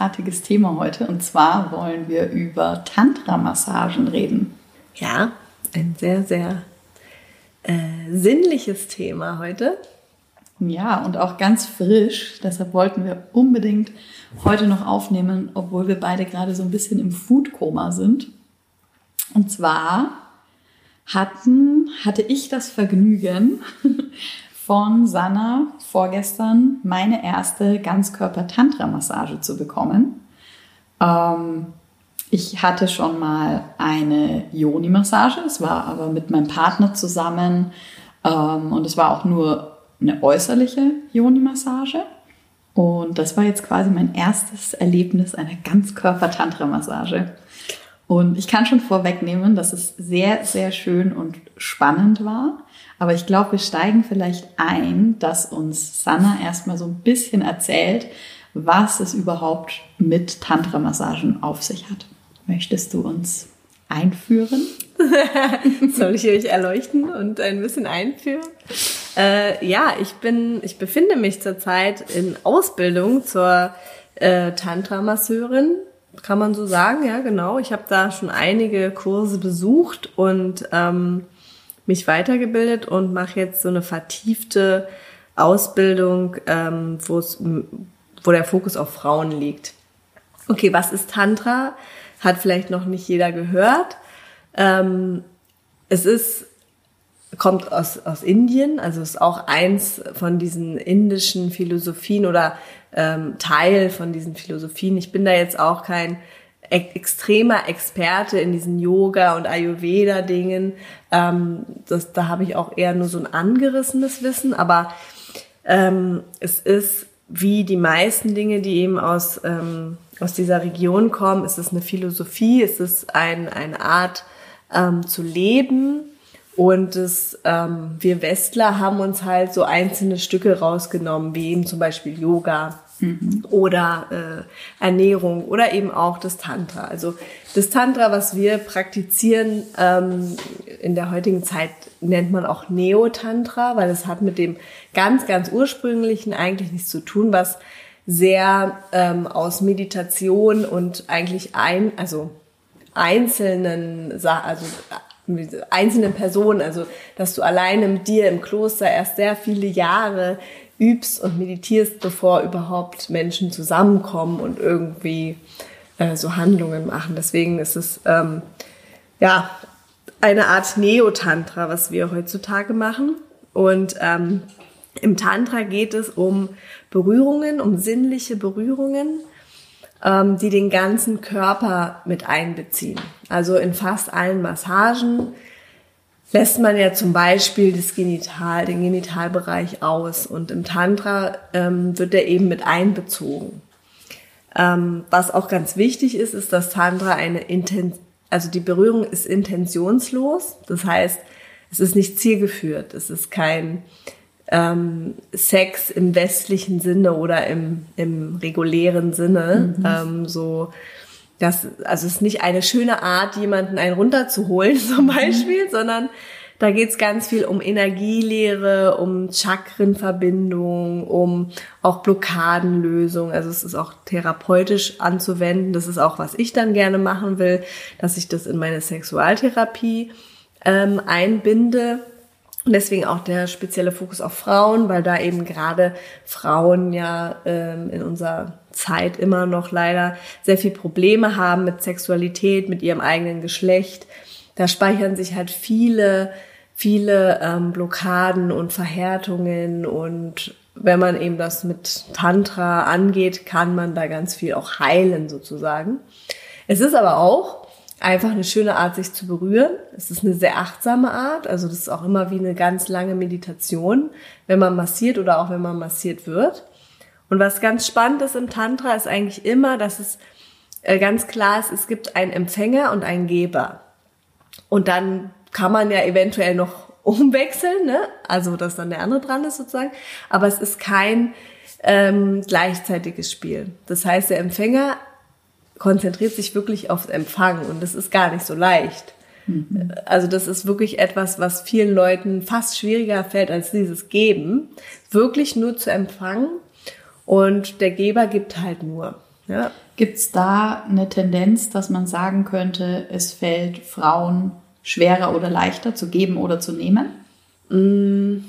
großartiges Thema heute. Und zwar wollen wir über Tantra-Massagen reden. Ja, ein sehr, sehr äh, sinnliches Thema heute. Ja, und auch ganz frisch. Deshalb wollten wir unbedingt heute noch aufnehmen, obwohl wir beide gerade so ein bisschen im Foodkoma sind. Und zwar hatten, hatte ich das Vergnügen, von Sanna vorgestern meine erste Ganzkörper-Tantra-Massage zu bekommen. Ähm, ich hatte schon mal eine Yoni-Massage, es war aber mit meinem Partner zusammen ähm, und es war auch nur eine äußerliche Yoni-Massage. Und das war jetzt quasi mein erstes Erlebnis einer Ganzkörper-Tantra-Massage. Und ich kann schon vorwegnehmen, dass es sehr, sehr schön und spannend war. Aber ich glaube, wir steigen vielleicht ein, dass uns Sanna erstmal so ein bisschen erzählt, was es überhaupt mit Tantra-Massagen auf sich hat. Möchtest du uns einführen? Soll ich euch erleuchten und ein bisschen einführen? Äh, ja, ich bin, ich befinde mich zurzeit in Ausbildung zur äh, Tantra-Masseurin, kann man so sagen, ja, genau. Ich habe da schon einige Kurse besucht und ähm, mich weitergebildet und mache jetzt so eine vertiefte Ausbildung, ähm, wo der Fokus auf Frauen liegt. Okay, was ist Tantra? Hat vielleicht noch nicht jeder gehört. Ähm, es ist kommt aus, aus Indien, also ist auch eins von diesen indischen Philosophien oder ähm, Teil von diesen Philosophien. Ich bin da jetzt auch kein extremer Experte in diesen Yoga- und Ayurveda-Dingen. Ähm, da habe ich auch eher nur so ein angerissenes Wissen, aber ähm, es ist wie die meisten Dinge, die eben aus, ähm, aus dieser Region kommen, ist es eine Philosophie, ist es ein, eine Art ähm, zu leben. Und das, ähm, wir Westler haben uns halt so einzelne Stücke rausgenommen, wie eben zum Beispiel Yoga mhm. oder äh, Ernährung oder eben auch das Tantra. Also das Tantra, was wir praktizieren ähm, in der heutigen Zeit, nennt man auch Neo-Tantra, weil es hat mit dem ganz, ganz ursprünglichen eigentlich nichts zu tun, was sehr ähm, aus Meditation und eigentlich ein, also einzelnen, also einzelnen Personen, also dass du alleine mit dir im Kloster erst sehr viele Jahre übst und meditierst, bevor überhaupt Menschen zusammenkommen und irgendwie äh, so Handlungen machen. Deswegen ist es ähm, ja eine Art Neo-Tantra, was wir heutzutage machen. Und ähm, im Tantra geht es um Berührungen, um sinnliche Berührungen, ähm, die den ganzen Körper mit einbeziehen. Also in fast allen Massagen lässt man ja zum Beispiel das Genital, den Genitalbereich aus und im Tantra ähm, wird er eben mit einbezogen. Ähm, was auch ganz wichtig ist, ist, dass Tantra eine Inten also die Berührung ist intentionslos, das heißt, es ist nicht zielgeführt, es ist kein ähm, Sex im westlichen Sinne oder im, im regulären Sinne, mhm. ähm, so das, also es ist nicht eine schöne Art, jemanden einen runterzuholen zum mhm. Beispiel, mhm. sondern da geht's ganz viel um Energielehre, um Chakrenverbindung, um auch Blockadenlösung. Also es ist auch therapeutisch anzuwenden. Das ist auch, was ich dann gerne machen will, dass ich das in meine Sexualtherapie ähm, einbinde. Und deswegen auch der spezielle Fokus auf Frauen, weil da eben gerade Frauen ja ähm, in unserer Zeit immer noch leider sehr viel Probleme haben mit Sexualität, mit ihrem eigenen Geschlecht. Da speichern sich halt viele, viele ähm, Blockaden und Verhärtungen und wenn man eben das mit Tantra angeht, kann man da ganz viel auch heilen sozusagen. Es ist aber auch einfach eine schöne Art, sich zu berühren. Es ist eine sehr achtsame Art, also das ist auch immer wie eine ganz lange Meditation, wenn man massiert oder auch wenn man massiert wird. Und was ganz spannend ist im Tantra, ist eigentlich immer, dass es äh, ganz klar ist, es gibt einen Empfänger und einen Geber. Und dann kann man ja eventuell noch umwechseln, ne? also dass dann der andere dran ist sozusagen. Aber es ist kein ähm, gleichzeitiges Spiel. Das heißt, der Empfänger konzentriert sich wirklich aufs Empfangen und das ist gar nicht so leicht. Mhm. Also das ist wirklich etwas, was vielen Leuten fast schwieriger fällt als dieses Geben, wirklich nur zu empfangen und der Geber gibt halt nur. Ja. Gibt es da eine Tendenz, dass man sagen könnte, es fällt Frauen schwerer oder leichter zu geben oder zu nehmen? Mm,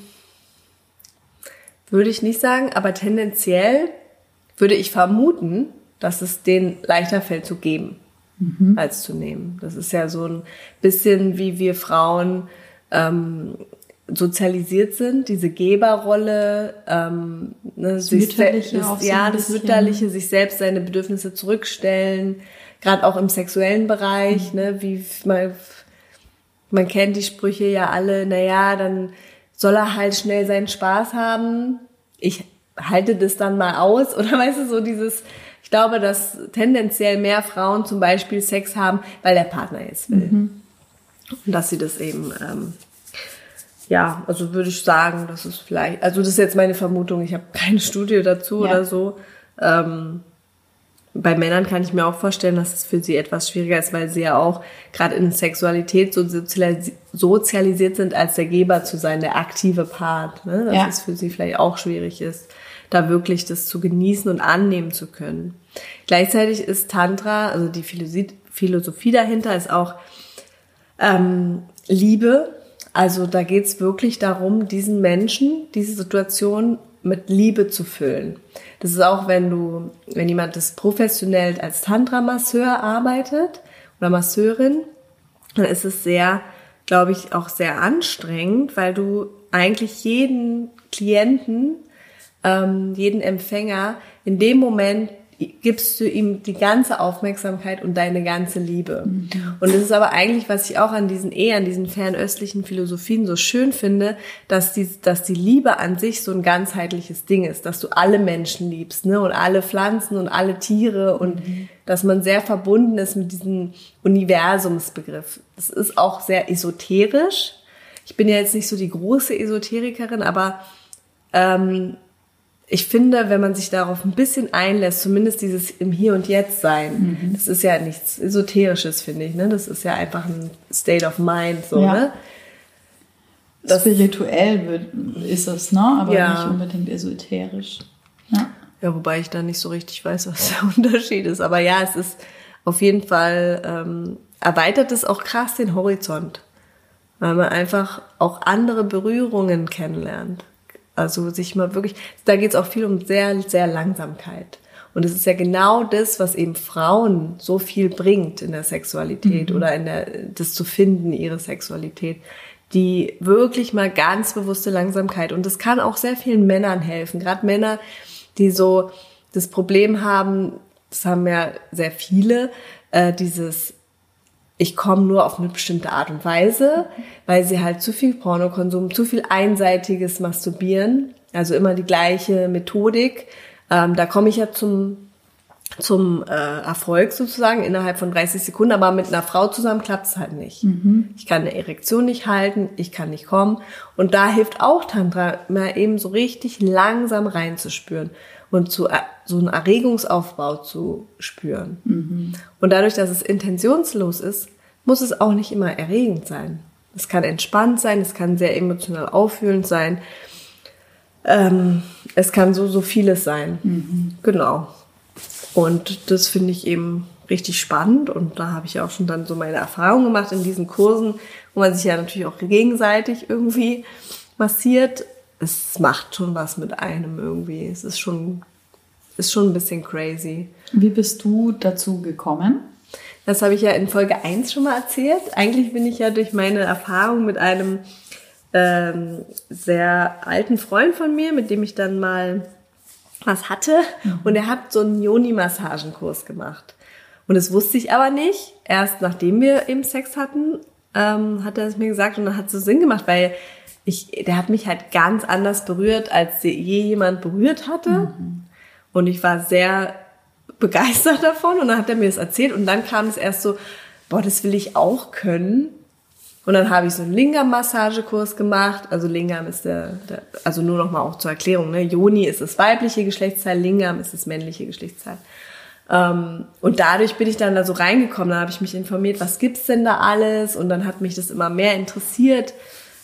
würde ich nicht sagen, aber tendenziell würde ich vermuten, dass es denen leichter fällt zu geben mhm. als zu nehmen. Das ist ja so ein bisschen wie wir Frauen ähm, sozialisiert sind, diese Geberrolle, ähm, ne, das sich Mütterliche das, so ja, das Mütterliche, sich selbst seine Bedürfnisse zurückstellen, gerade auch im sexuellen Bereich, mhm. ne, wie man, man kennt die Sprüche ja alle, na ja, dann soll er halt schnell seinen Spaß haben. Ich halte das dann mal aus oder weißt du so dieses glaube, dass tendenziell mehr Frauen zum Beispiel Sex haben, weil der Partner es will. Mhm. Und dass sie das eben, ähm, ja, also würde ich sagen, das ist vielleicht, also das ist jetzt meine Vermutung, ich habe keine Studie dazu ja. oder so. Ähm, bei Männern kann ich mir auch vorstellen, dass es für sie etwas schwieriger ist, weil sie ja auch gerade in Sexualität so sozialisiert sind, als der Geber zu sein, der aktive Part. Ne? Dass ja. es für sie vielleicht auch schwierig ist da wirklich das zu genießen und annehmen zu können. Gleichzeitig ist Tantra, also die Philosophie dahinter ist auch ähm, Liebe. Also da geht es wirklich darum, diesen Menschen, diese Situation mit Liebe zu füllen. Das ist auch, wenn du, wenn jemand das professionell als Tantra-Masseur arbeitet oder Masseurin, dann ist es sehr, glaube ich, auch sehr anstrengend, weil du eigentlich jeden Klienten ähm, jeden Empfänger, in dem Moment gibst du ihm die ganze Aufmerksamkeit und deine ganze Liebe. Mhm. Und das ist aber eigentlich, was ich auch an diesen eher an diesen fernöstlichen Philosophien so schön finde, dass die, dass die Liebe an sich so ein ganzheitliches Ding ist, dass du alle Menschen liebst, ne, und alle Pflanzen und alle Tiere und mhm. dass man sehr verbunden ist mit diesem Universumsbegriff. Das ist auch sehr esoterisch. Ich bin ja jetzt nicht so die große Esoterikerin, aber ähm, ich finde, wenn man sich darauf ein bisschen einlässt, zumindest dieses im Hier und Jetzt sein, mhm. das ist ja nichts Esoterisches, finde ich. Ne? Das ist ja einfach ein State of Mind. So, ja. ne? Das, Spirituell wird, ist es, ne? aber ja. nicht unbedingt esoterisch. Ja. ja, wobei ich da nicht so richtig weiß, was der Unterschied ist. Aber ja, es ist auf jeden Fall, ähm, erweitert es auch krass den Horizont, weil man einfach auch andere Berührungen kennenlernt. Also sich mal wirklich, da geht es auch viel um sehr, sehr Langsamkeit. Und es ist ja genau das, was eben Frauen so viel bringt in der Sexualität mhm. oder in der, das zu finden, ihre Sexualität. Die wirklich mal ganz bewusste Langsamkeit. Und das kann auch sehr vielen Männern helfen. Gerade Männer, die so das Problem haben, das haben ja sehr viele, äh, dieses ich komme nur auf eine bestimmte Art und Weise, weil sie halt zu viel Pornokonsum, zu viel einseitiges Masturbieren, also immer die gleiche Methodik. Ähm, da komme ich ja zum zum äh, Erfolg sozusagen innerhalb von 30 Sekunden, aber mit einer Frau zusammen klappt es halt nicht. Mhm. Ich kann eine Erektion nicht halten, ich kann nicht kommen und da hilft auch Tantra mal eben so richtig langsam reinzuspüren und zu äh, so einen Erregungsaufbau zu spüren. Mhm. Und dadurch, dass es intentionslos ist, muss es auch nicht immer erregend sein. Es kann entspannt sein, es kann sehr emotional auffühlend sein. Ähm, es kann so, so vieles sein. Mhm. Genau. Und das finde ich eben richtig spannend und da habe ich auch schon dann so meine Erfahrungen gemacht in diesen Kursen, wo man sich ja natürlich auch gegenseitig irgendwie massiert es macht schon was mit einem irgendwie. Es ist schon, ist schon ein bisschen crazy. Wie bist du dazu gekommen? Das habe ich ja in Folge 1 schon mal erzählt. Eigentlich bin ich ja durch meine Erfahrung mit einem ähm, sehr alten Freund von mir, mit dem ich dann mal was hatte. Mhm. Und er hat so einen Yoni-Massagenkurs gemacht. Und das wusste ich aber nicht. Erst nachdem wir eben Sex hatten, ähm, hat er es mir gesagt und dann hat es so Sinn gemacht, weil ich, der hat mich halt ganz anders berührt, als je jemand berührt hatte. Mhm. Und ich war sehr begeistert davon und dann hat er mir das erzählt und dann kam es erst so, boah, das will ich auch können. Und dann habe ich so einen Lingam-Massagekurs gemacht. Also Lingam ist der, der also nur noch mal auch zur Erklärung, ne? Yoni ist das weibliche Geschlechtsteil, Lingam ist das männliche Geschlechtsteil. Ähm, und dadurch bin ich dann da so reingekommen. Dann habe ich mich informiert, was gibt's denn da alles? Und dann hat mich das immer mehr interessiert.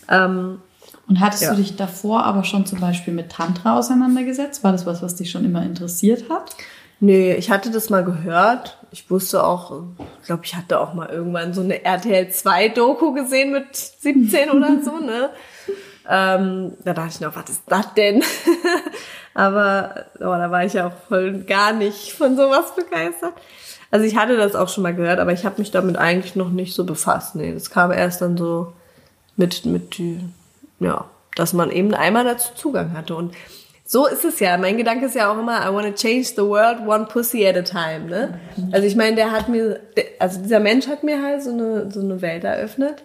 Ähm, und hattest ja. du dich davor aber schon zum Beispiel mit Tantra auseinandergesetzt? War das was, was dich schon immer interessiert hat? Nee, ich hatte das mal gehört. Ich wusste auch, ich glaube, ich hatte auch mal irgendwann so eine RTL 2 Doku gesehen mit 17 oder so, ne? Ähm, da dachte ich noch, was ist das denn? Aber oh, da war ich ja auch voll gar nicht von sowas begeistert. Also ich hatte das auch schon mal gehört, aber ich habe mich damit eigentlich noch nicht so befasst. Nee, das kam erst dann so mit, mit, ja, dass man eben einmal dazu Zugang hatte. Und so ist es ja. Mein Gedanke ist ja auch immer, I want to change the world one pussy at a time. Ne? Also ich meine, der hat mir, also dieser Mensch hat mir halt so eine, so eine Welt eröffnet.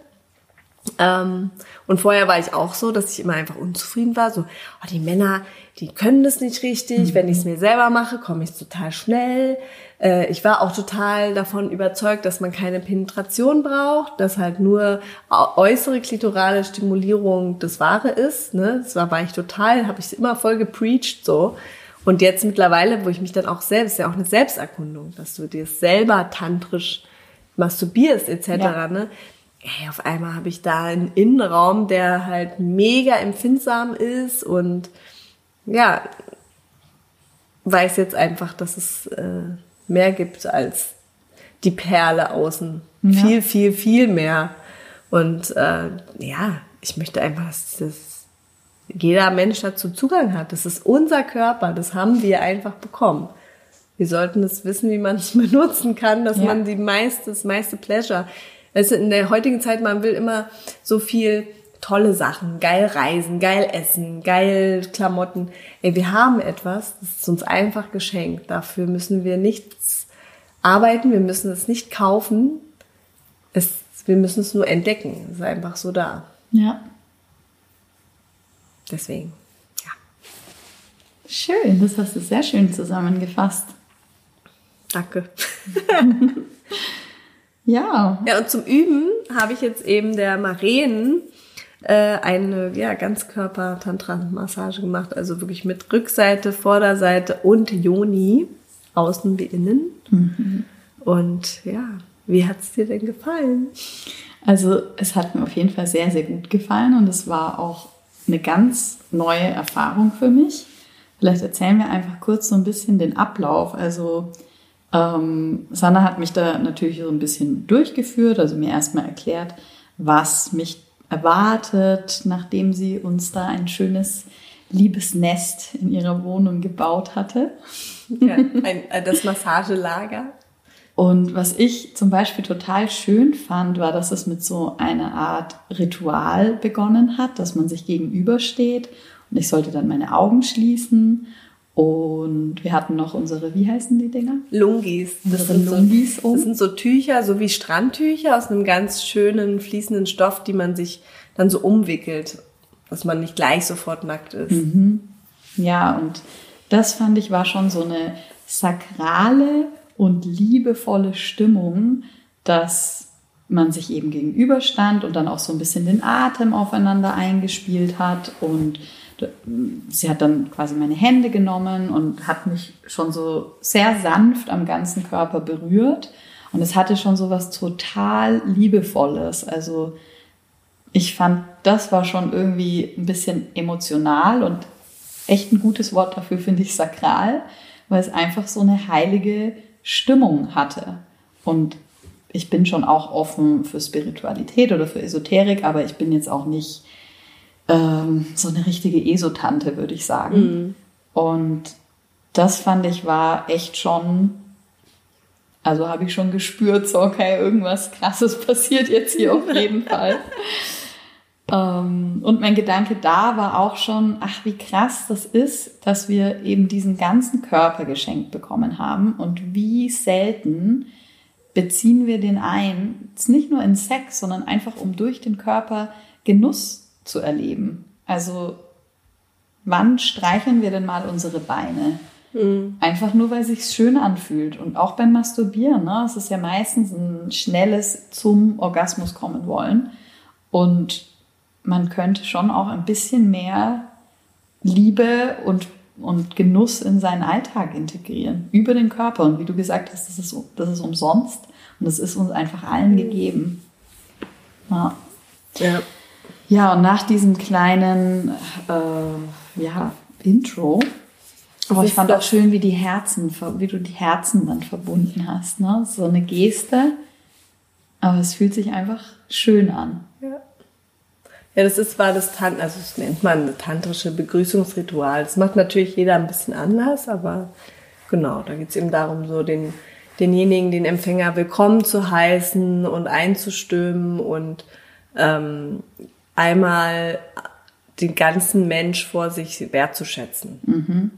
Ähm, und vorher war ich auch so, dass ich immer einfach unzufrieden war. So, oh, die Männer, die können das nicht richtig. Mhm. Wenn ich es mir selber mache, komme ich total schnell. Äh, ich war auch total davon überzeugt, dass man keine Penetration braucht, dass halt nur äußere klitorale Stimulierung das Wahre ist. Ne? Das war, war ich total, habe ich immer voll gepreacht so. Und jetzt mittlerweile, wo ich mich dann auch selbst, ja auch eine Selbsterkundung, dass du dir selber tantrisch masturbierst etc. Ja. Ne? Ey, auf einmal habe ich da einen Innenraum, der halt mega empfindsam ist und ja, weiß jetzt einfach, dass es äh, mehr gibt als die Perle außen. Ja. Viel, viel, viel mehr. Und äh, ja, ich möchte einfach, dass das jeder Mensch dazu Zugang hat. Das ist unser Körper, das haben wir einfach bekommen. Wir sollten es wissen, wie man es benutzen kann, dass ja. man die meiste, das meiste Pleasure. Also in der heutigen Zeit, man will immer so viel tolle Sachen, geil reisen, geil essen, geil Klamotten. Ey, wir haben etwas, das ist uns einfach geschenkt. Dafür müssen wir nichts arbeiten, wir müssen es nicht kaufen. Es, wir müssen es nur entdecken. Es ist einfach so da. Ja. Deswegen, ja. Schön, das hast du sehr schön zusammengefasst. Danke. ja. Ja, und zum Üben habe ich jetzt eben der Maren äh, eine ja, Ganzkörper-Tantra-Massage gemacht, also wirklich mit Rückseite, Vorderseite und Joni, außen wie innen. Mhm. Und ja, wie hat es dir denn gefallen? Also es hat mir auf jeden Fall sehr, sehr gut gefallen und es war auch eine ganz neue Erfahrung für mich. Vielleicht erzählen wir einfach kurz so ein bisschen den Ablauf. Also ähm, Sanna hat mich da natürlich so ein bisschen durchgeführt, also mir erstmal erklärt, was mich erwartet, nachdem sie uns da ein schönes Liebesnest in ihrer Wohnung gebaut hatte. Ja, ein, das Massagelager. Und was ich zum Beispiel total schön fand, war, dass es mit so einer Art Ritual begonnen hat, dass man sich gegenübersteht und ich sollte dann meine Augen schließen und wir hatten noch unsere, wie heißen die Dinger? Lungis. Das sind Lungis so, um. Das sind so Tücher, so wie Strandtücher aus einem ganz schönen fließenden Stoff, die man sich dann so umwickelt, dass man nicht gleich sofort nackt ist. Mhm. Ja, und das fand ich war schon so eine sakrale und liebevolle Stimmung, dass man sich eben gegenüberstand und dann auch so ein bisschen den Atem aufeinander eingespielt hat und sie hat dann quasi meine Hände genommen und hat mich schon so sehr sanft am ganzen Körper berührt. Und es hatte schon so was total Liebevolles. Also ich fand, das war schon irgendwie ein bisschen emotional und echt ein gutes Wort dafür finde ich sakral, weil es einfach so eine heilige Stimmung hatte. Und ich bin schon auch offen für Spiritualität oder für Esoterik, aber ich bin jetzt auch nicht ähm, so eine richtige Esotante, würde ich sagen. Mhm. Und das fand ich war echt schon, also habe ich schon gespürt, so okay, irgendwas Krasses passiert jetzt hier auf jeden Fall. Ähm, und mein Gedanke da war auch schon, ach, wie krass das ist, dass wir eben diesen ganzen Körper geschenkt bekommen haben und wie selten beziehen wir den ein, jetzt nicht nur in Sex, sondern einfach um durch den Körper Genuss zu erleben. Also wann streicheln wir denn mal unsere Beine? Mhm. Einfach nur, weil es sich schön anfühlt. Und auch beim Masturbieren. Ne? Es ist ja meistens ein schnelles zum Orgasmus kommen wollen. Und man könnte schon auch ein bisschen mehr Liebe und, und Genuss in seinen Alltag integrieren. Über den Körper. Und wie du gesagt hast, das ist, das ist umsonst. Und das ist uns einfach allen gegeben. Ja. ja. Ja, und nach diesem kleinen äh, ja, Intro Aber ich fand auch schön, wie die Herzen, wie du die Herzen dann verbunden hast. Ne? So eine Geste. Aber es fühlt sich einfach schön an. Ja. Ja, das ist, war das Tant, also das nennt man das tantrische Begrüßungsritual. Das macht natürlich jeder ein bisschen anders, aber genau, da geht es eben darum, so den, denjenigen, den Empfänger willkommen zu heißen und einzustimmen und ähm, einmal den ganzen Mensch vor sich wertzuschätzen. Mhm.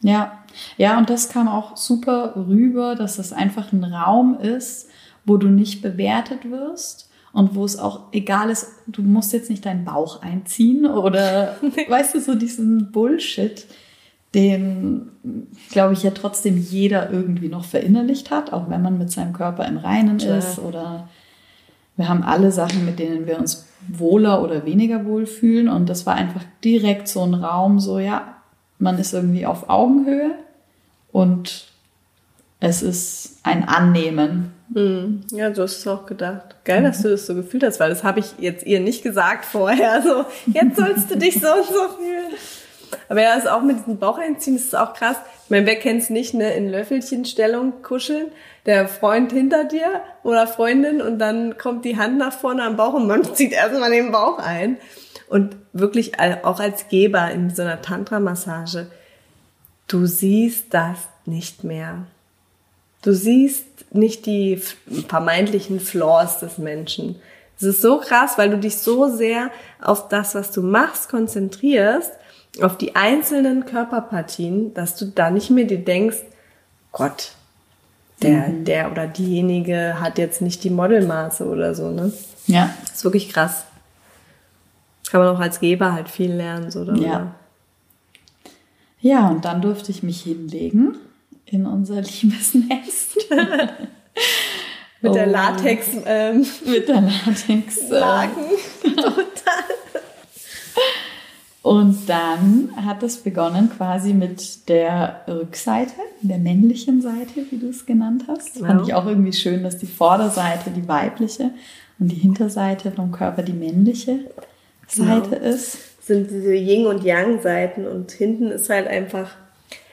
Ja, ja, und das kam auch super rüber, dass es einfach ein Raum ist, wo du nicht bewertet wirst, und wo es auch egal ist, du musst jetzt nicht deinen Bauch einziehen oder weißt du, so diesen Bullshit, den, glaube ich, ja trotzdem jeder irgendwie noch verinnerlicht hat, auch wenn man mit seinem Körper im Reinen ja. ist oder wir haben alle Sachen, mit denen wir uns wohler oder weniger wohl fühlen und das war einfach direkt so ein Raum, so ja, man ist irgendwie auf Augenhöhe und es ist ein Annehmen hm. Ja, du hast es auch gedacht. Geil, dass du das so gefühlt hast, weil das habe ich jetzt ihr nicht gesagt vorher. So, jetzt sollst du dich so und so fühlen. Aber ja, das ist auch mit diesem Bauch einziehen, das ist auch krass. Ich meine, wer kennt's nicht, ne, in Löffelchenstellung kuscheln, der Freund hinter dir oder Freundin und dann kommt die Hand nach vorne am Bauch und man zieht erstmal den Bauch ein. Und wirklich auch als Geber in so einer Tantra-Massage, du siehst das nicht mehr. Du siehst nicht die vermeintlichen Flaws des Menschen. Es ist so krass, weil du dich so sehr auf das, was du machst, konzentrierst, auf die einzelnen Körperpartien, dass du da nicht mehr dir denkst, Gott, der, mhm. der oder diejenige hat jetzt nicht die Modelmaße oder so, ne? Ja. Das ist wirklich krass. Kann man auch als Geber halt viel lernen, so darüber. Ja. Ja, und dann durfte ich mich hinlegen in unser Liebesnest. mit der oh. Latex. Ähm, mit der Latex. Äh, Laken. Und dann hat es begonnen quasi mit der Rückseite, der männlichen Seite, wie du es genannt hast. Genau. Fand ich auch irgendwie schön, dass die Vorderseite die weibliche und die Hinterseite vom Körper die männliche Seite genau. ist. Das sind diese Yin- und Yang-Seiten und hinten ist halt einfach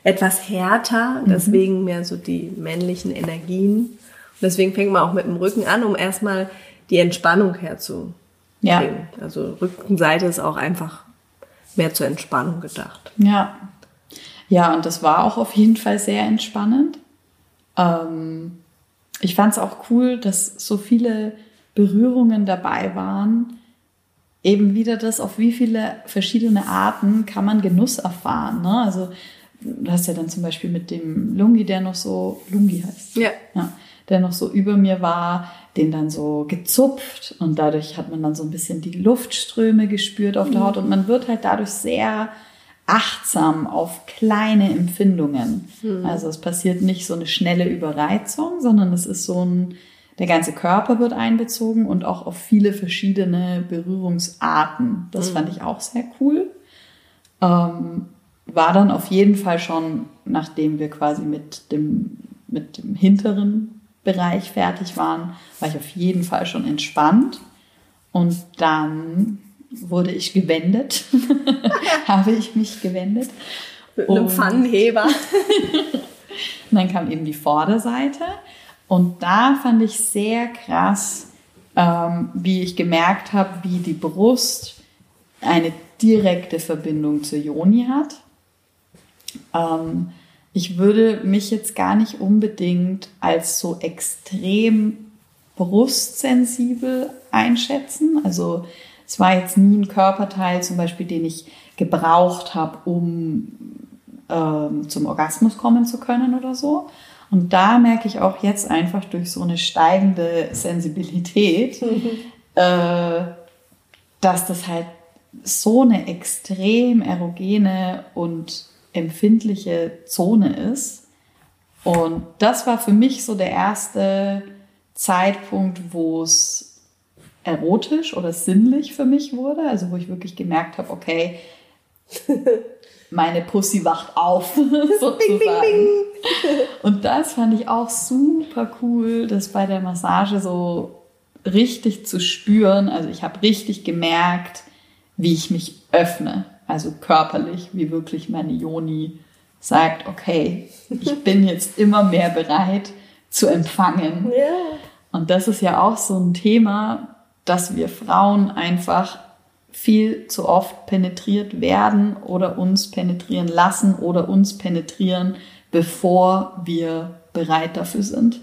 etwas härter, mhm. deswegen mehr so die männlichen Energien. Und deswegen fängt man auch mit dem Rücken an, um erstmal die Entspannung herzubringen. Ja. Also Rückenseite ist auch einfach mehr zur Entspannung gedacht. Ja. Ja, und das war auch auf jeden Fall sehr entspannend. Ähm, ich fand es auch cool, dass so viele Berührungen dabei waren. Eben wieder das, auf wie viele verschiedene Arten kann man Genuss erfahren. Ne? Also du hast ja dann zum Beispiel mit dem Lungi, der noch so, Lungi heißt, ja. ja, der noch so über mir war, den dann so gezupft und dadurch hat man dann so ein bisschen die Luftströme gespürt auf der mhm. Haut und man wird halt dadurch sehr achtsam auf kleine Empfindungen. Mhm. Also es passiert nicht so eine schnelle Überreizung, sondern es ist so ein, der ganze Körper wird einbezogen und auch auf viele verschiedene Berührungsarten. Das mhm. fand ich auch sehr cool. Ähm, war dann auf jeden Fall schon, nachdem wir quasi mit dem, mit dem hinteren Bereich fertig waren, war ich auf jeden Fall schon entspannt. Und dann wurde ich gewendet, habe ich mich gewendet. Mit einem Pfannenheber. und dann kam eben die Vorderseite. Und da fand ich sehr krass, ähm, wie ich gemerkt habe, wie die Brust eine direkte Verbindung zur Joni hat. Ähm, ich würde mich jetzt gar nicht unbedingt als so extrem brustsensibel einschätzen. Also es war jetzt nie ein Körperteil zum Beispiel, den ich gebraucht habe, um ähm, zum Orgasmus kommen zu können oder so. Und da merke ich auch jetzt einfach durch so eine steigende Sensibilität, mhm. äh, dass das halt so eine extrem erogene und empfindliche Zone ist. Und das war für mich so der erste Zeitpunkt, wo es erotisch oder sinnlich für mich wurde. Also wo ich wirklich gemerkt habe, okay, meine Pussy wacht auf, sozusagen. Und das fand ich auch super cool, das bei der Massage so richtig zu spüren. Also ich habe richtig gemerkt, wie ich mich öffne also körperlich, wie wirklich meine Joni sagt, okay, ich bin jetzt immer mehr bereit zu empfangen. Ja. Und das ist ja auch so ein Thema, dass wir Frauen einfach viel zu oft penetriert werden oder uns penetrieren lassen oder uns penetrieren, bevor wir bereit dafür sind.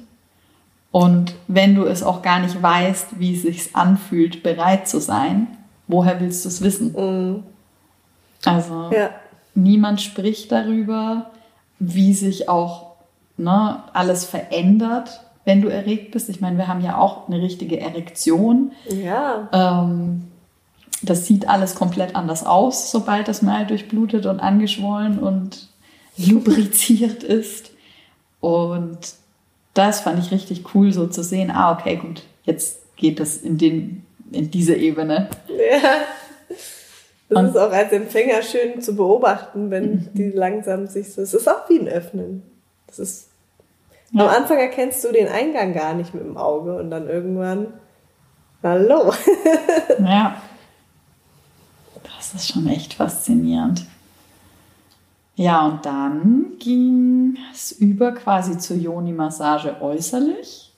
Und wenn du es auch gar nicht weißt, wie es sich anfühlt, bereit zu sein, woher willst du es wissen? Mhm. Also Ja. niemand spricht darüber, wie sich auch ne, alles verändert, wenn du erregt bist. Ich meine, wir haben ja auch eine richtige Erektion. Ja. Ähm, das sieht alles komplett anders aus, sobald das Mal durchblutet und angeschwollen und lubriziert ist. Und das fand ich richtig cool, so zu sehen, ah, okay, gut, jetzt geht das in, den, in diese Ebene. Ja. Das Und- ist auch als Empfänger schön zu beobachten, wenn die langsam sich so. Es ist auch wie ein Öffnen. Das ist. Ja. Am Anfang erkennst du den Eingang gar nicht mit dem Auge und dann irgendwann. Hallo. Ja. Das ist schon echt faszinierend. Ja, und dann ging es über quasi zur Yoni-Massage äußerlich.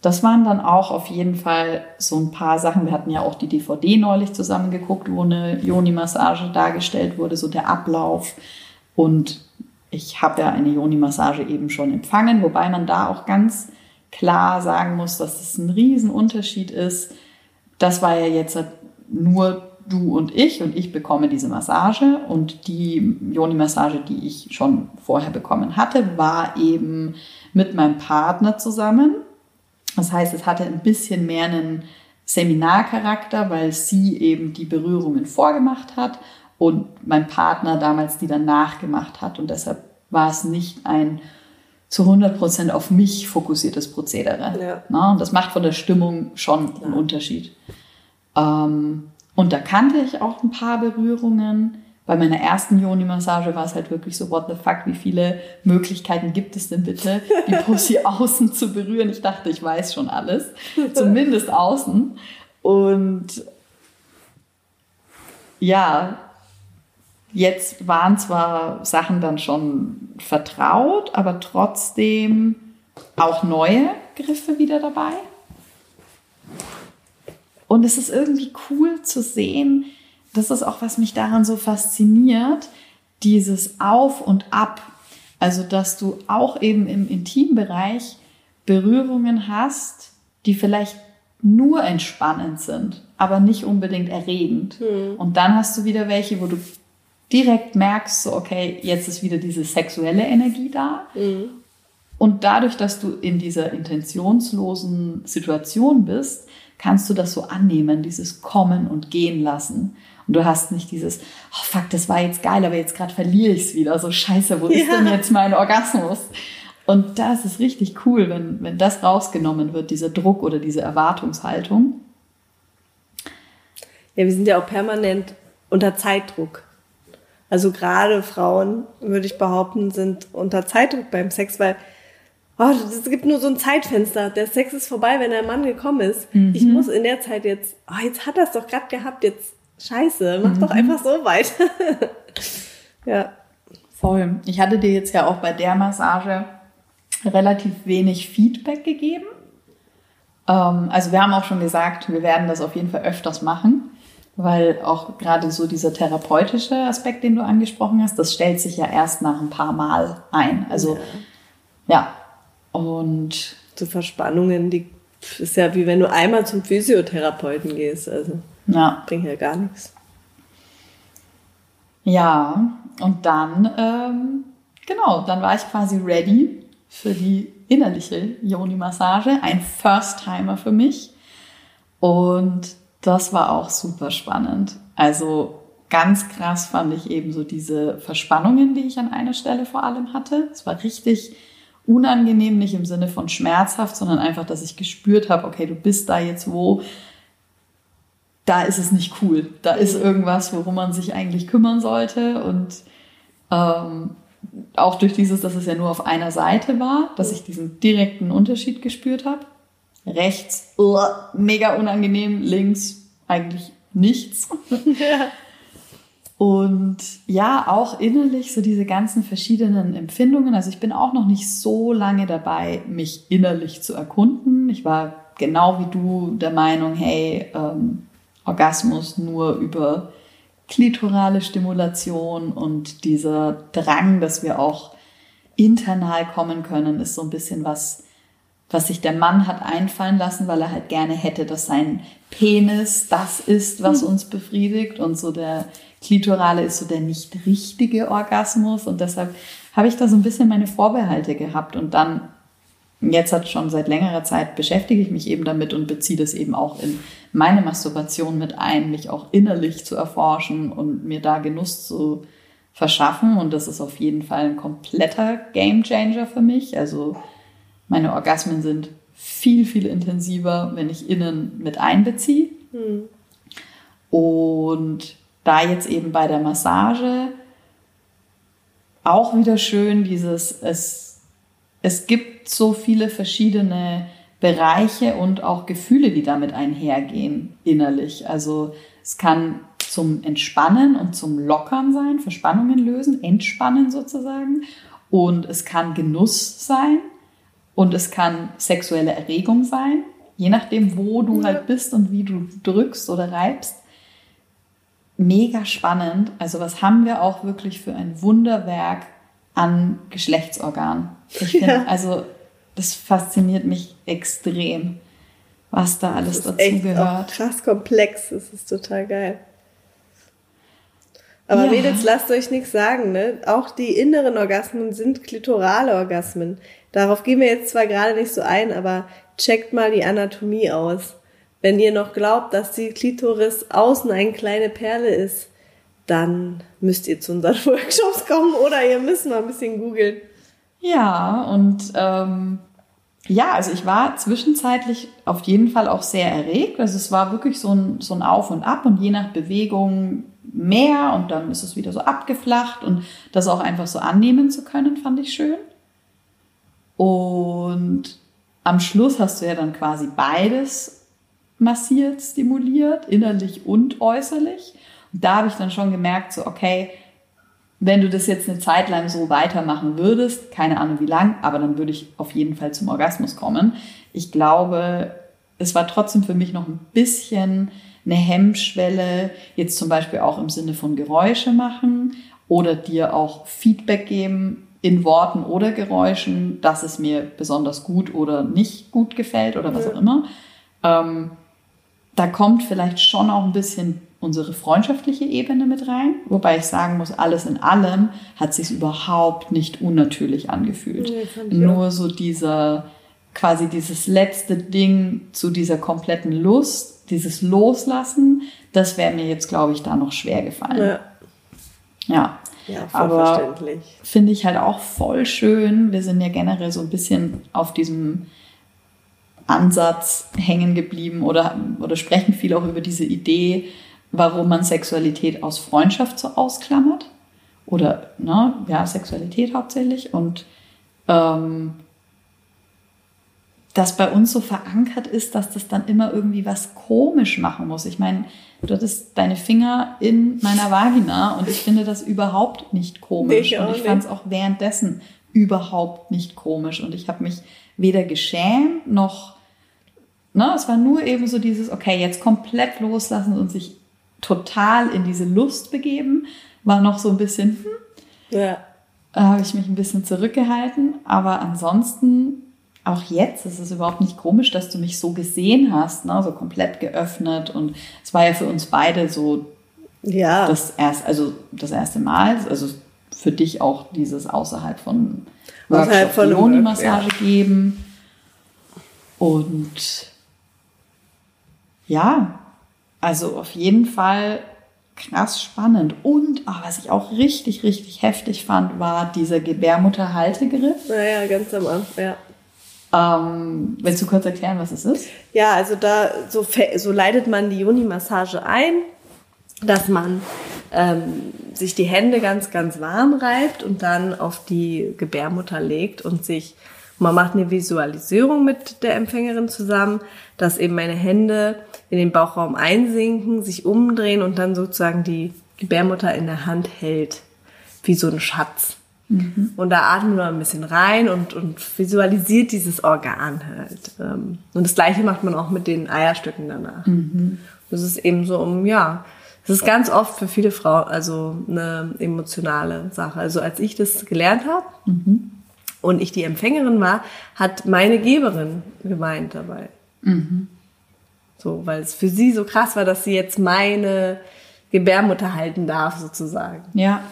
Das waren dann auch auf jeden Fall so ein paar Sachen. Wir hatten ja auch die DVD neulich zusammen geguckt, wo eine Yoni-Massage dargestellt wurde, so der Ablauf. Und ich habe ja eine Yoni-Massage eben schon empfangen, wobei man da auch ganz klar sagen muss, dass es ein Riesenunterschied ist. Das war ja jetzt nur du und ich und ich bekomme diese Massage und die Yoni-Massage, die ich schon vorher bekommen hatte, war eben mit meinem Partner zusammen. Das heißt, es hatte ein bisschen mehr einen Seminarcharakter, weil sie eben die Berührungen vorgemacht hat und mein Partner damals die dann nachgemacht hat. Und deshalb war es nicht ein zu 100% auf mich fokussiertes Prozedere. Ja. Na, und das macht von der Stimmung schon einen Unterschied. Ähm, und da kannte ich auch ein paar Berührungen. Bei meiner ersten Yoni-Massage war es halt wirklich so, what the fuck, wie viele Möglichkeiten gibt es denn bitte, die Pussy außen zu berühren? Ich dachte, ich weiß schon alles. Zumindest außen. Und ja, jetzt waren zwar Sachen dann schon vertraut, aber trotzdem auch neue Griffe wieder dabei. Und es ist irgendwie cool zu sehen, das ist auch, was mich daran so fasziniert, dieses Auf und Ab. Also, dass du auch eben im Intimbereich Berührungen hast, die vielleicht nur entspannend sind, aber nicht unbedingt erregend. Und dann hast du wieder welche, wo du direkt merkst, so, okay, jetzt ist wieder diese sexuelle Energie da. Und dadurch, dass du in dieser intentionslosen Situation bist, kannst du das so annehmen, dieses Kommen und Gehen lassen. Und du hast nicht dieses, oh fuck, das war jetzt geil, aber jetzt gerade verliere ich es wieder. So scheiße, wo ist Ja. denn jetzt mein Orgasmus? Und das ist richtig cool, wenn, wenn das rausgenommen wird, dieser Druck oder diese Erwartungshaltung. Ja, wir sind ja auch permanent unter Zeitdruck. Also gerade Frauen, würde ich behaupten, sind unter Zeitdruck beim Sex, weil oh, es gibt nur so ein Zeitfenster. Der Sex ist vorbei, wenn der Mann gekommen ist. Ich muss in der Zeit jetzt, oh, jetzt hat er es doch gerade gehabt, jetzt scheiße, mach doch einfach so weiter. ja. Voll. Ich hatte dir jetzt ja auch bei der Massage relativ wenig Feedback gegeben. Ähm, also wir haben auch schon gesagt, wir werden das auf jeden Fall öfters machen, weil auch gerade so dieser therapeutische Aspekt, den du angesprochen hast, das stellt sich ja erst nach ein paar Mal ein. Also ja. Und So Verspannungen, die ist ja wie wenn du einmal zum Physiotherapeuten gehst. Also ja, bringt ja gar nichts. Ja, und dann, ähm, genau, dann war ich quasi ready für die innerliche Yoni-Massage. Ein First-Timer für mich. Und das war auch super spannend. Also ganz krass fand ich eben so diese Verspannungen, die ich an einer Stelle vor allem hatte. Es war richtig unangenehm, nicht im Sinne von schmerzhaft, sondern einfach, dass ich gespürt habe, okay, du bist da jetzt wo, da ist es nicht cool. Da ist irgendwas, worum man sich eigentlich kümmern sollte. Und ähm, auch durch dieses, dass es ja nur auf einer Seite war, dass ich diesen direkten Unterschied gespürt habe. Rechts, uah, mega unangenehm, links eigentlich nichts. Und ja, auch innerlich so diese ganzen verschiedenen Empfindungen. Also ich bin auch noch nicht so lange dabei, mich innerlich zu erkunden. Ich war genau wie du der Meinung, hey, ähm, Orgasmus nur über klitorale Stimulation und dieser Drang, dass wir auch internal kommen können, ist so ein bisschen was, was sich der Mann hat einfallen lassen, weil er halt gerne hätte, dass sein Penis das ist, was uns befriedigt. Und so der Klitorale ist so der nicht richtige Orgasmus. Und deshalb habe ich da so ein bisschen meine Vorbehalte gehabt. Und dann jetzt hat schon seit längerer Zeit beschäftige ich mich eben damit und beziehe das eben auch in meine Masturbation mit ein, mich auch innerlich zu erforschen und mir da Genuss zu verschaffen und das ist auf jeden Fall ein kompletter Gamechanger für mich. Also meine Orgasmen sind viel, viel intensiver, wenn ich innen mit einbeziehe. Hm. Und da jetzt eben bei der Massage auch wieder schön dieses, es, es gibt so viele verschiedene Bereiche und auch Gefühle, die damit einhergehen innerlich. Also es kann zum Entspannen und zum Lockern sein, Verspannungen lösen, entspannen sozusagen. Und es kann Genuss sein und es kann sexuelle Erregung sein, je nachdem, wo du halt bist und wie du drückst oder reibst mega spannend. Also was haben wir auch wirklich für ein Wunderwerk an Geschlechtsorganen? Ich finde, ja. also das fasziniert mich extrem, was da alles dazu gehört. Krass komplex, das ist total geil. Aber ja. Mädels, lasst euch nichts sagen, ne? Auch die inneren Orgasmen sind klitorale Orgasmen. Darauf gehen wir jetzt zwar gerade nicht so ein, aber checkt mal die Anatomie aus. Wenn ihr noch glaubt, dass die Klitoris außen eine kleine Perle ist, dann müsst ihr zu unseren Workshops kommen oder ihr müsst mal ein bisschen googeln. Ja, und ähm, ja, also ich war zwischenzeitlich auf jeden Fall auch sehr erregt. Also es war wirklich so ein, so ein Auf und Ab und je nach Bewegung mehr und dann ist es wieder so abgeflacht und das auch einfach so annehmen zu können, fand ich schön. Und am Schluss hast du ja dann quasi beides massiert, stimuliert, innerlich und äußerlich. Und da habe ich dann schon gemerkt, so, okay, wenn du das jetzt eine Zeit lang so weitermachen würdest, keine Ahnung wie lang, aber dann würde ich auf jeden Fall zum Orgasmus kommen. Ich glaube, es war trotzdem für mich noch ein bisschen eine Hemmschwelle, jetzt zum Beispiel auch im Sinne von Geräusche machen oder dir auch Feedback geben in Worten oder Geräuschen, dass es mir besonders gut oder nicht gut gefällt oder was auch immer. Ähm, da kommt vielleicht schon auch ein bisschen unsere freundschaftliche Ebene mit rein, wobei ich sagen muss, alles in allem hat sich überhaupt nicht unnatürlich angefühlt. Nee, Nur so dieser quasi dieses letzte Ding zu dieser kompletten Lust, dieses Loslassen, das wäre mir jetzt, glaube ich, da noch schwer gefallen. Ja. Ja. Ja, aber finde ich halt auch voll schön. Wir sind ja generell so ein bisschen auf diesem Ansatz hängen geblieben oder, oder sprechen viel auch über diese Idee, warum man Sexualität aus Freundschaft so ausklammert. Oder, ne, ja, Sexualität hauptsächlich. Und ähm, dass bei uns so verankert ist, dass das dann immer irgendwie was komisch machen muss. Ich meine, du hattest deine Finger in meiner Vagina und ich finde das überhaupt nicht komisch. Nee, und ich fand es auch währenddessen überhaupt nicht komisch. Und ich habe mich weder geschämt noch Ne? Es war nur eben so dieses, okay, jetzt komplett loslassen und sich total in diese Lust begeben, war noch so ein bisschen, hm, ja. da habe ich mich ein bisschen zurückgehalten. Aber ansonsten, auch jetzt ist es überhaupt nicht komisch, dass du mich so gesehen hast, ne? so komplett geöffnet. Und es war ja für uns beide so ja. das, erst, also das erste Mal, also für dich auch dieses außerhalb von Workshop von Yoni-Massage ja. geben. Und ja, also auf jeden Fall krass spannend. Und oh, was ich auch richtig, richtig heftig fand, war dieser Gebärmutterhaltegriff. Naja, ganz am Anfang, ja. Ähm, willst du kurz erklären, was es ist? Ja, also da so, so leitet man die Juni-Massage ein, dass man ähm, sich die Hände ganz, ganz warm reibt und dann auf die Gebärmutter legt und sich man macht eine Visualisierung mit der Empfängerin zusammen, dass eben meine Hände in den Bauchraum einsinken, sich umdrehen und dann sozusagen die Gebärmutter in der Hand hält, wie so ein Schatz. Mhm. Und da atmet man ein bisschen rein und, und visualisiert dieses Organ halt. Ähm, und das gleiche macht man auch mit den Eierstöcken danach. Mhm. Das ist eben so um, ja, das ist ganz oft für viele Frauen also eine emotionale Sache. Also als ich das gelernt habe mhm. Und ich die Empfängerin war, hat meine Geberin geweint dabei. Mhm. So, weil es für sie so krass war, dass sie jetzt meine Gebärmutter halten darf, sozusagen. Ja.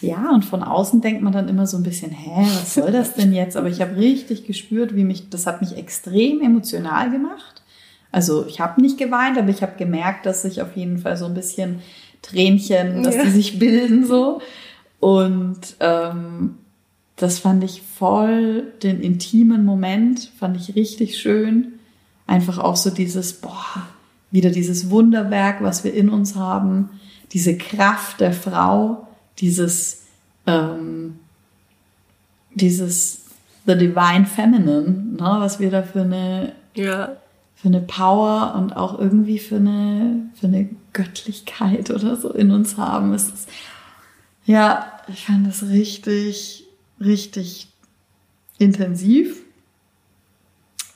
Ja, und von außen denkt man dann immer so ein bisschen, hä, was soll das denn jetzt? Aber ich habe richtig gespürt, wie mich, das hat mich extrem emotional gemacht. Also ich habe nicht geweint, aber ich habe gemerkt, dass sich auf jeden Fall so ein bisschen Tränchen, dass ja. die sich bilden so. Und ähm, das fand ich voll den intimen Moment, fand ich richtig schön. Einfach auch so dieses, boah, wieder dieses Wunderwerk, was wir in uns haben, diese Kraft der Frau, dieses, ähm, dieses The Divine Feminine, ne, was wir da für eine ja für eine Power und auch irgendwie für eine, für eine Göttlichkeit oder so in uns haben. Es ist, ja, ich fand das richtig, richtig intensiv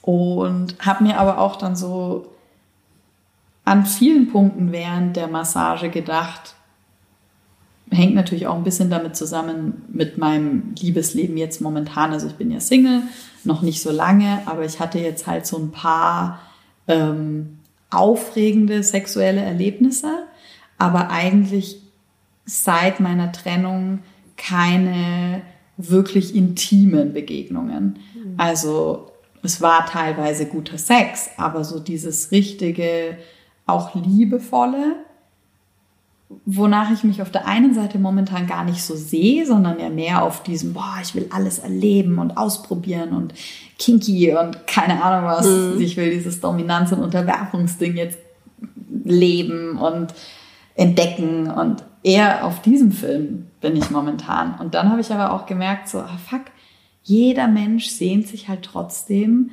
und habe mir aber auch dann so an vielen Punkten während der Massage gedacht, hängt natürlich auch ein bisschen damit zusammen mit meinem Liebesleben jetzt momentan. Also ich bin ja Single, noch nicht so lange, aber ich hatte jetzt halt so ein paar ähm, aufregende sexuelle Erlebnisse, aber eigentlich seit meiner Trennung keine wirklich intimen Begegnungen. Mhm. Also es war teilweise guter Sex, aber so dieses richtige, auch liebevolle, wonach ich mich auf der einen Seite momentan gar nicht so sehe, sondern ja mehr auf diesem, boah, ich will alles erleben und ausprobieren und kinky und keine Ahnung was. Mhm. Ich will dieses Dominanz- und Unterwerfungsding jetzt leben und entdecken und eher auf diesem Film bin ich momentan. Und dann habe ich aber auch gemerkt, so, ah, fuck, jeder Mensch sehnt sich halt trotzdem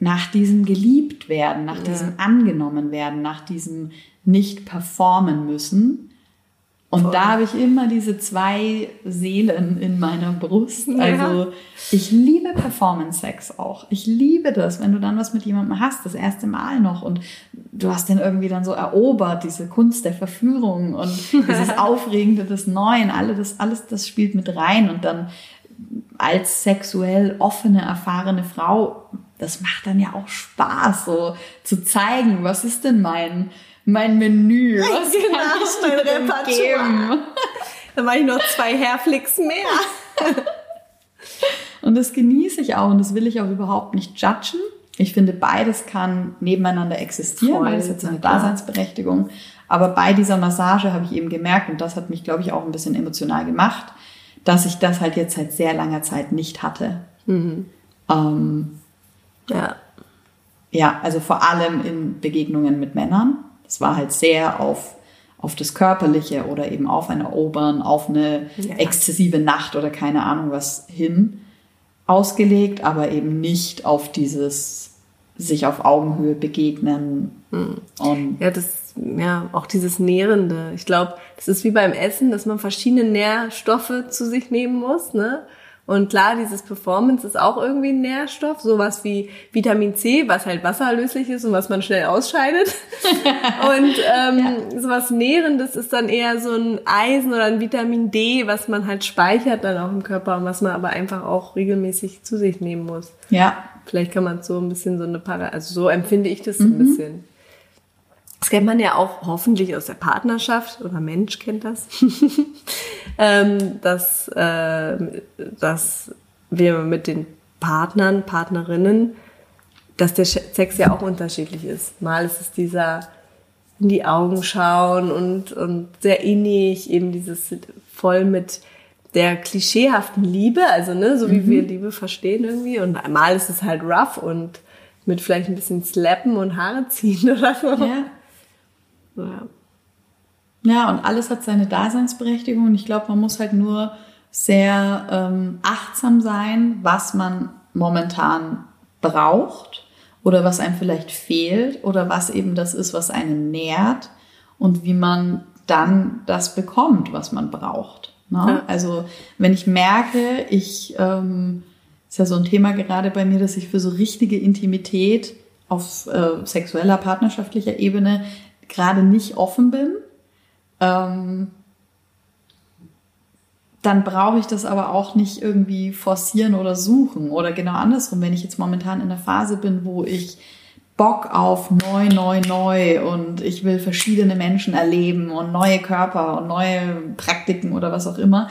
nach diesem geliebt werden, nach ja. diesem angenommen werden, nach diesem nicht performen müssen. Und Voll. da habe ich immer diese zwei Seelen in meiner Brust. Ja. Also ich liebe Performance-Sex auch. Ich liebe das, wenn du dann was mit jemandem hast, das erste Mal noch und du hast den irgendwie dann so erobert, diese Kunst der Verführung und dieses Aufregende des Neuen, alles das, alles das spielt mit rein und dann als sexuell offene, erfahrene Frau, das macht dann ja auch Spaß, so zu zeigen, was ist denn mein mein Menü. Was genau, kann ich mein Repertoire. Geben? Dann mache ich noch zwei Hairflicks mehr. und das genieße ich auch und das will ich auch überhaupt nicht judgen. Ich finde, beides kann nebeneinander existieren, Voll, beides hat seine Daseinsberechtigung. Aber bei dieser Massage habe ich eben gemerkt, und das hat mich, glaube ich, auch ein bisschen emotional gemacht, dass ich das halt jetzt seit sehr langer Zeit nicht hatte. Mhm. Ähm, ja. Ja, also vor allem in Begegnungen mit Männern. Es war halt sehr auf, auf das Körperliche oder eben auf ein Erobern, auf eine ja. exzessive Nacht oder keine Ahnung was hin ausgelegt, aber eben nicht auf dieses sich auf Augenhöhe begegnen. Hm. Und ja, das, ja, auch dieses Nährende. Ich glaube, das ist wie beim Essen, dass man verschiedene Nährstoffe zu sich nehmen muss, ne? Und klar, dieses Performance ist auch irgendwie ein Nährstoff, sowas wie Vitamin C, was halt wasserlöslich ist und was man schnell ausscheidet. und ähm, ja. sowas Nährendes ist dann eher so ein Eisen oder ein Vitamin D, was man halt speichert dann auch im Körper und was man aber einfach auch regelmäßig zu sich nehmen muss. Ja. Vielleicht kann man so ein bisschen so eine Para, also so empfinde ich das mhm. ein bisschen. Das kennt man ja auch hoffentlich aus der Partnerschaft oder Mensch kennt das, ähm, dass, äh, dass wir mit den Partnern, Partnerinnen, dass der Sex ja auch unterschiedlich ist. Mal ist es dieser in die Augen schauen und, und sehr innig, eben dieses voll mit der klischeehaften Liebe, also ne, so wie mhm. wir Liebe verstehen irgendwie. Und mal ist es halt rough und mit vielleicht ein bisschen Slappen und Haare ziehen oder so. Ja. Ja. ja, und alles hat seine Daseinsberechtigung und ich glaube, man muss halt nur sehr ähm, achtsam sein, was man momentan braucht oder was einem vielleicht fehlt oder was eben das ist, was einen nährt und wie man dann das bekommt, was man braucht. Ne? Ja. Also wenn ich merke, ich ähm, ist ja so ein Thema gerade bei mir, dass ich für so richtige Intimität auf äh, sexueller, partnerschaftlicher Ebene gerade nicht offen bin, ähm, dann brauche ich das aber auch nicht irgendwie forcieren oder suchen. Oder genau andersrum, wenn ich jetzt momentan in der Phase bin, wo ich Bock auf neu, neu, neu und ich will verschiedene Menschen erleben und neue Körper und neue Praktiken oder was auch immer,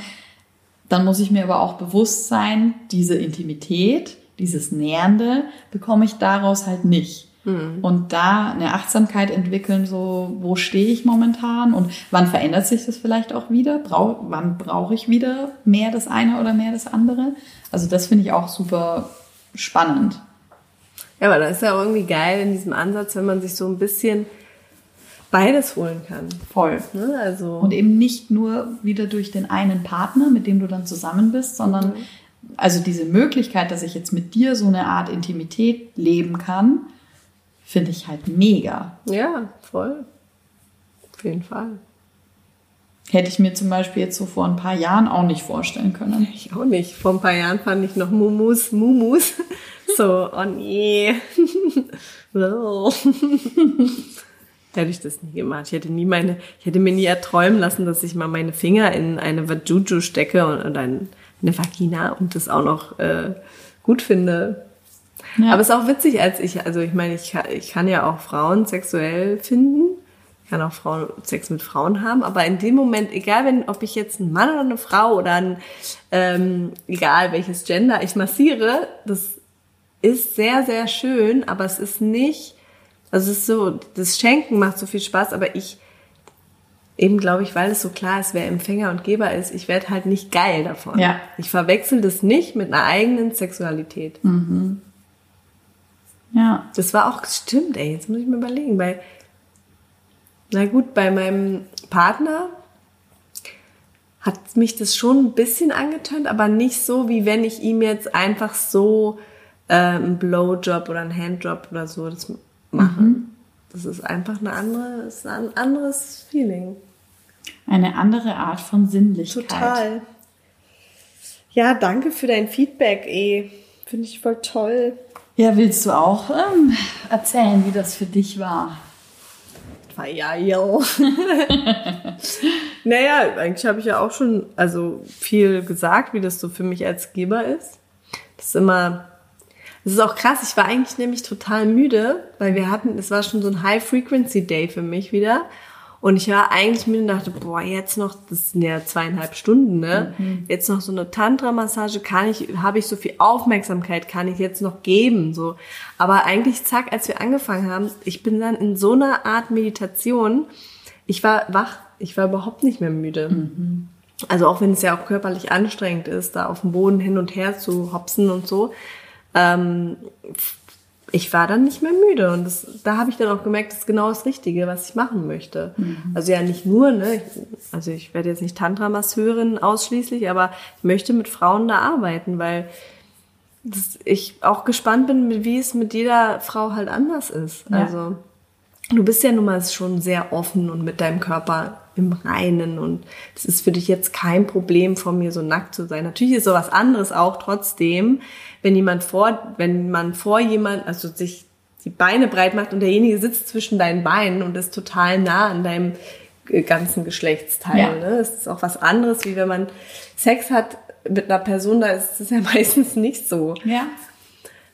dann muss ich mir aber auch bewusst sein, diese Intimität, dieses Nähernde bekomme ich daraus halt nicht. Mhm. Und da eine Achtsamkeit entwickeln, so wo stehe ich momentan und wann verändert sich das vielleicht auch wieder? Brauch, wann brauche ich wieder mehr das eine oder mehr das andere? Also das finde ich auch super spannend. Ja, aber das ist ja auch irgendwie geil in diesem Ansatz, wenn man sich so ein bisschen beides holen kann. Voll. Ne? Also und eben nicht nur wieder durch den einen Partner, mit dem du dann zusammen bist, sondern mhm. also diese Möglichkeit, dass ich jetzt mit dir so eine Art Intimität leben kann, finde ich halt mega. Ja, voll. Auf jeden Fall. Hätte ich mir zum Beispiel jetzt so vor ein paar Jahren auch nicht vorstellen können. Ich auch nicht. Vor ein paar Jahren fand ich noch Mumus, Mumus. So, oh nee. hätte ich das nie gemacht. Ich hätte nie meine, ich hätte mir nie erträumen lassen, dass ich mal meine Finger in eine Vajuju stecke und, und eine Vagina und das auch noch äh, gut finde. Ja. Aber es ist auch witzig, als ich, also ich meine, ich, ich kann ja auch Frauen sexuell finden. Ich kann auch Frauen, Sex mit Frauen haben, aber in dem Moment, egal wenn, ob ich jetzt ein Mann oder eine Frau oder ein, ähm, egal welches Gender ich massiere, das ist sehr, sehr schön, aber es ist nicht, also es ist so, das Schenken macht so viel Spaß, aber ich, eben glaube ich, weil es so klar ist, wer Empfänger und Geber ist, ich werde halt nicht geil davon. Ja. Ich verwechsel das nicht mit einer eigenen Sexualität. Mhm. Ja. Das war auch, stimmt, ey, jetzt muss ich mir überlegen, weil, na gut, bei meinem Partner hat mich das schon ein bisschen angetönt, aber nicht so, wie wenn ich ihm jetzt einfach so äh, einen Blowjob oder einen Handjob oder so das mache. Mhm. Das ist einfach eine andere, ist ein anderes Feeling. Eine andere Art von Sinnlichkeit. Total. Ja, danke für dein Feedback, eh. Finde ich voll toll. Ja, willst du auch ähm, erzählen, wie das für dich war? War ja, yo. naja, eigentlich habe ich ja auch schon also viel gesagt, wie das so für mich als Geber ist. Das ist immer das ist auch krass. Ich war eigentlich nämlich total müde, weil wir hatten, es war schon so ein High-Frequency-Day für mich wieder. Und ich war eigentlich müde und dachte, boah, jetzt noch, das sind ja zweieinhalb Stunden, ne? Mhm. Jetzt noch so eine Tantra-Massage, kann ich, habe ich so viel Aufmerksamkeit, kann ich jetzt noch geben, so. Aber eigentlich, zack, als wir angefangen haben, ich bin dann in so einer Art Meditation, ich war wach, ich war überhaupt nicht mehr müde. Mhm. Also auch wenn es ja auch körperlich anstrengend ist, da auf dem Boden hin und her zu hopsen und so, ähm, ich war dann nicht mehr müde und das, da habe ich dann auch gemerkt, das ist genau das Richtige, was ich machen möchte. Mhm. Also ja, nicht nur, ne, ich, also ich werde jetzt nicht Tantra-Masseurin ausschließlich, aber ich möchte mit Frauen da arbeiten, weil das, ich auch gespannt bin, wie es mit jeder Frau halt anders ist. Ja. Also du bist ja nun mal schon sehr offen und mit deinem Körper im Reinen und es ist für dich jetzt kein Problem, vor mir so nackt zu sein. Natürlich ist sowas anderes auch trotzdem, wenn jemand vor, wenn man vor jemand, also sich die Beine breit macht und derjenige sitzt zwischen deinen Beinen und ist total nah an deinem äh, ganzen Geschlechtsteil. Ja. Ne? Das ist auch was anderes, wie wenn man Sex hat mit einer Person, da ist es ja meistens nicht so. Ja.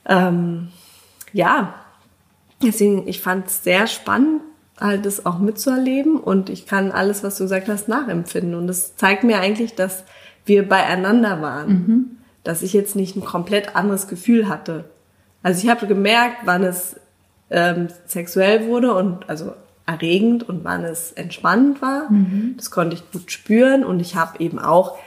Ähm, ja, deswegen, ich fand es sehr spannend, halt das auch mitzuerleben und ich kann alles, was du gesagt hast, nachempfinden. Und das zeigt mir eigentlich, dass wir beieinander waren. Mhm dass ich jetzt nicht ein komplett anderes Gefühl hatte. Also ich habe gemerkt, wann es ähm, sexuell wurde und also erregend und wann es entspannend war. Mhm. Das konnte ich gut spüren und ich habe eben auch,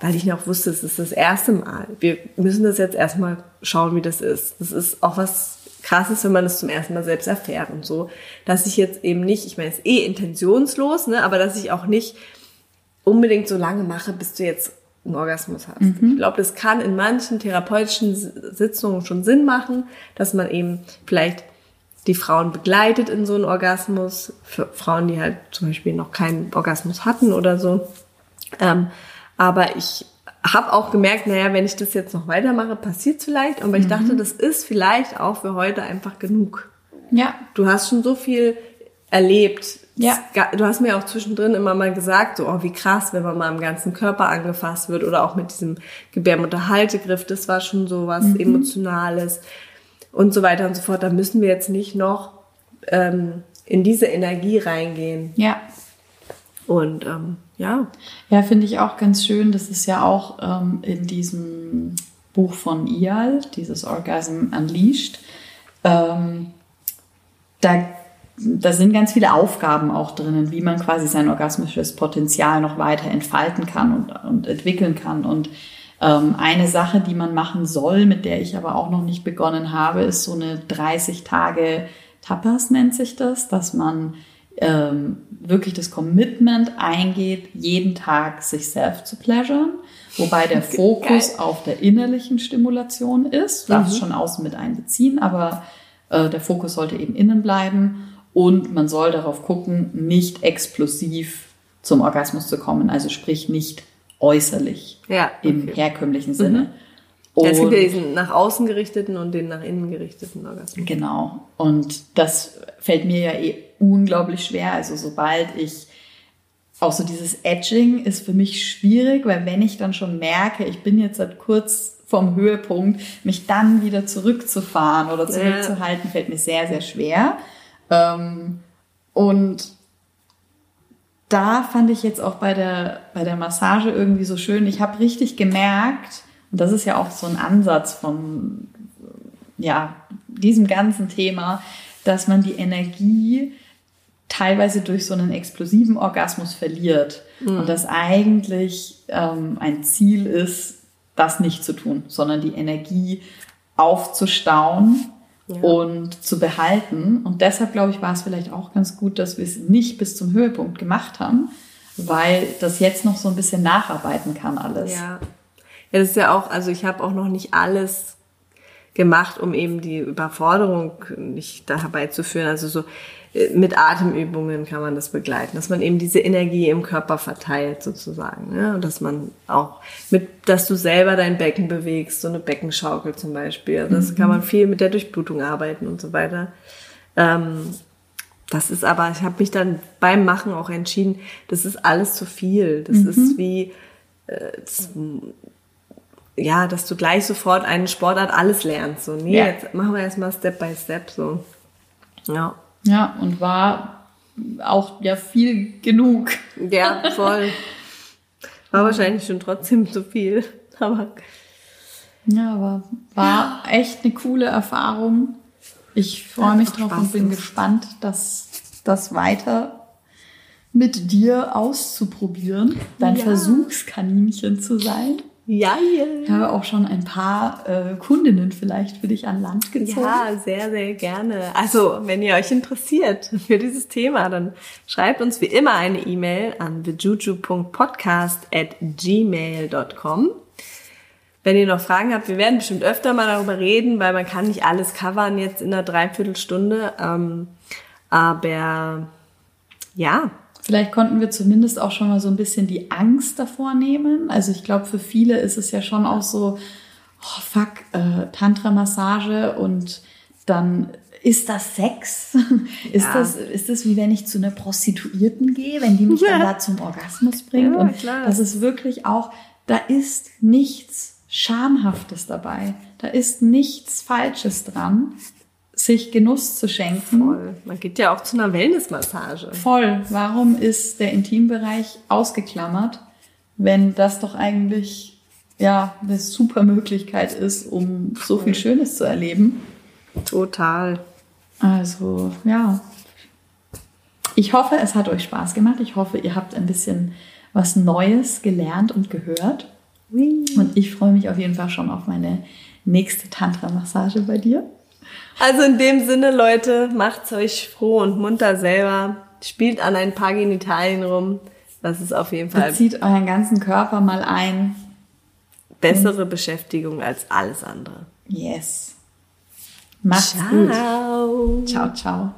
weil ich noch wusste, es ist das erste Mal. Wir müssen das jetzt erstmal schauen, wie das ist. Das ist auch was krasses, wenn man das zum ersten Mal selbst erfährt und so, dass ich jetzt eben nicht, ich meine, es ist eh intentionslos, ne, aber dass ich auch nicht unbedingt so lange mache, bis du jetzt einen Orgasmus hast. Mhm. Ich glaube, das kann in manchen therapeutischen Sitzungen schon Sinn machen, dass man eben vielleicht die Frauen begleitet in so einen Orgasmus, für Frauen, die halt zum Beispiel noch keinen Orgasmus hatten oder so. Ähm, aber ich habe auch gemerkt, naja, wenn ich das jetzt noch weitermache, passiert vielleicht. Aber ich dachte, das ist vielleicht auch für heute einfach genug. Ja. Du hast schon so viel erlebt. Ja. Du hast mir auch zwischendrin immer mal gesagt, so, oh, wie krass, wenn man mal am ganzen Körper angefasst wird oder auch mit diesem Gebärmutterhaltegriff, das war schon so was Emotionales und so weiter und so fort. Da müssen wir jetzt nicht noch ähm, in diese Energie reingehen. Ja. Und ähm, ja. Ja, finde ich auch ganz schön. Das ist ja auch ähm, in diesem Buch von Ial, dieses Orgasm Unleashed. Ähm, da, da sind ganz viele Aufgaben auch drinnen, wie man quasi sein orgasmisches Potenzial noch weiter entfalten kann und, und entwickeln kann. Und ähm, eine Sache, die man machen soll, mit der ich aber auch noch nicht begonnen habe, ist so eine 30 Tage Tapas nennt sich das, dass man ähm, wirklich das Commitment eingeht, jeden Tag sich self zu pleasuren, wobei der Fokus Geil. auf der innerlichen Stimulation ist, darf es Mhm. schon außen mit einbeziehen, aber äh, der Fokus sollte eben innen bleiben und man soll darauf gucken, nicht explosiv zum Orgasmus zu kommen, also sprich nicht äußerlich Ja, im okay. herkömmlichen Sinne. Ja, es gibt ja Und- diesen nach außen gerichteten und den nach innen gerichteten Orgasmus. Genau. Und das fällt mir ja eh unglaublich schwer. Also sobald ich auch so dieses Edging ist für mich schwierig, weil wenn ich dann schon merke, ich bin jetzt halt kurz vom Höhepunkt, mich dann wieder zurückzufahren oder zurückzuhalten, fällt mir sehr, sehr schwer. Ähm, und da fand ich jetzt auch bei der, bei der Massage irgendwie so schön, ich habe richtig gemerkt, und das ist ja auch so ein Ansatz von ja, diesem ganzen Thema, dass man die Energie teilweise durch so einen explosiven Orgasmus verliert. Und dass eigentlich ähm, ein Ziel ist, das nicht zu tun, sondern die Energie aufzustauen und zu behalten. Und deshalb, glaube ich, war es vielleicht auch ganz gut, dass wir es nicht bis zum Höhepunkt gemacht haben, weil das jetzt noch so ein bisschen nacharbeiten kann alles. Ja. Ja, das ist ja auch, also ich habe auch noch nicht alles gemacht, um eben die Überforderung nicht da herbeizuführen. Also so äh, mit Atemübungen kann man das begleiten, dass man eben diese Energie im Körper verteilt sozusagen. Ne? Und dass man auch mit, dass du selber dein Becken bewegst, so eine Beckenschaukel zum Beispiel. Das kann man viel mit der Durchblutung arbeiten und so weiter. Ähm, das ist aber, ich habe mich dann beim Machen auch entschieden, das ist alles zu viel. Das ist wie, äh, das, ja, dass du gleich sofort eine Sportart alles lernst. So, nee, Ja. jetzt machen wir erstmal Step by Step so. Ja. Ja, und war auch ja viel genug. Ja, voll. War wahrscheinlich schon trotzdem zu viel. Aber Ja, aber war echt eine coole Erfahrung. Ich freue mich drauf und bin gespannt, das, das weiter mit dir auszuprobieren, dein Ja. Versuchskaninchen zu sein. Ja, Ich habe auch schon ein paar äh, Kundinnen vielleicht für dich an Land gezogen. ja, sehr, sehr gerne. Also, wenn ihr euch interessiert für dieses Thema, dann schreibt uns wie immer eine E-Mail an thejuju.podcast at gmail.com. Wenn ihr noch Fragen habt, wir werden bestimmt öfter mal darüber reden, weil man kann nicht alles covern jetzt in einer Dreiviertelstunde. Ähm, aber ja, Vielleicht konnten wir zumindest auch schon mal so ein bisschen die Angst davor nehmen. Also ich glaube, für viele ist es ja schon auch so, oh fuck, äh, Tantra-Massage und dann ist das Sex? Ist, Ja. das, ist das wie wenn ich zu einer Prostituierten gehe, wenn die mich dann Ja. da zum Orgasmus bringt? Ja, und klar. das ist wirklich auch, da ist nichts Schamhaftes dabei. Da ist nichts Falsches dran, sich Genuss zu schenken. voll. Man geht ja auch zu einer Wellnessmassage. Voll. Warum ist der Intimbereich ausgeklammert, wenn das doch eigentlich ja eine super Möglichkeit ist, um so viel Schönes zu erleben? Total. Also ja, ich hoffe, es hat euch Spaß gemacht. Ich hoffe, ihr habt ein bisschen was Neues gelernt und gehört. Und ich freue mich auf jeden Fall schon auf meine nächste Tantra-Massage bei dir. Also in dem Sinne, Leute, macht's euch froh und munter selber. Spielt an ein paar Genitalien rum. Das ist auf jeden Fall. Zieht euren ganzen Körper mal ein. Bessere Beschäftigung als alles andere. Yes. Macht's ciao. gut. Ciao, ciao.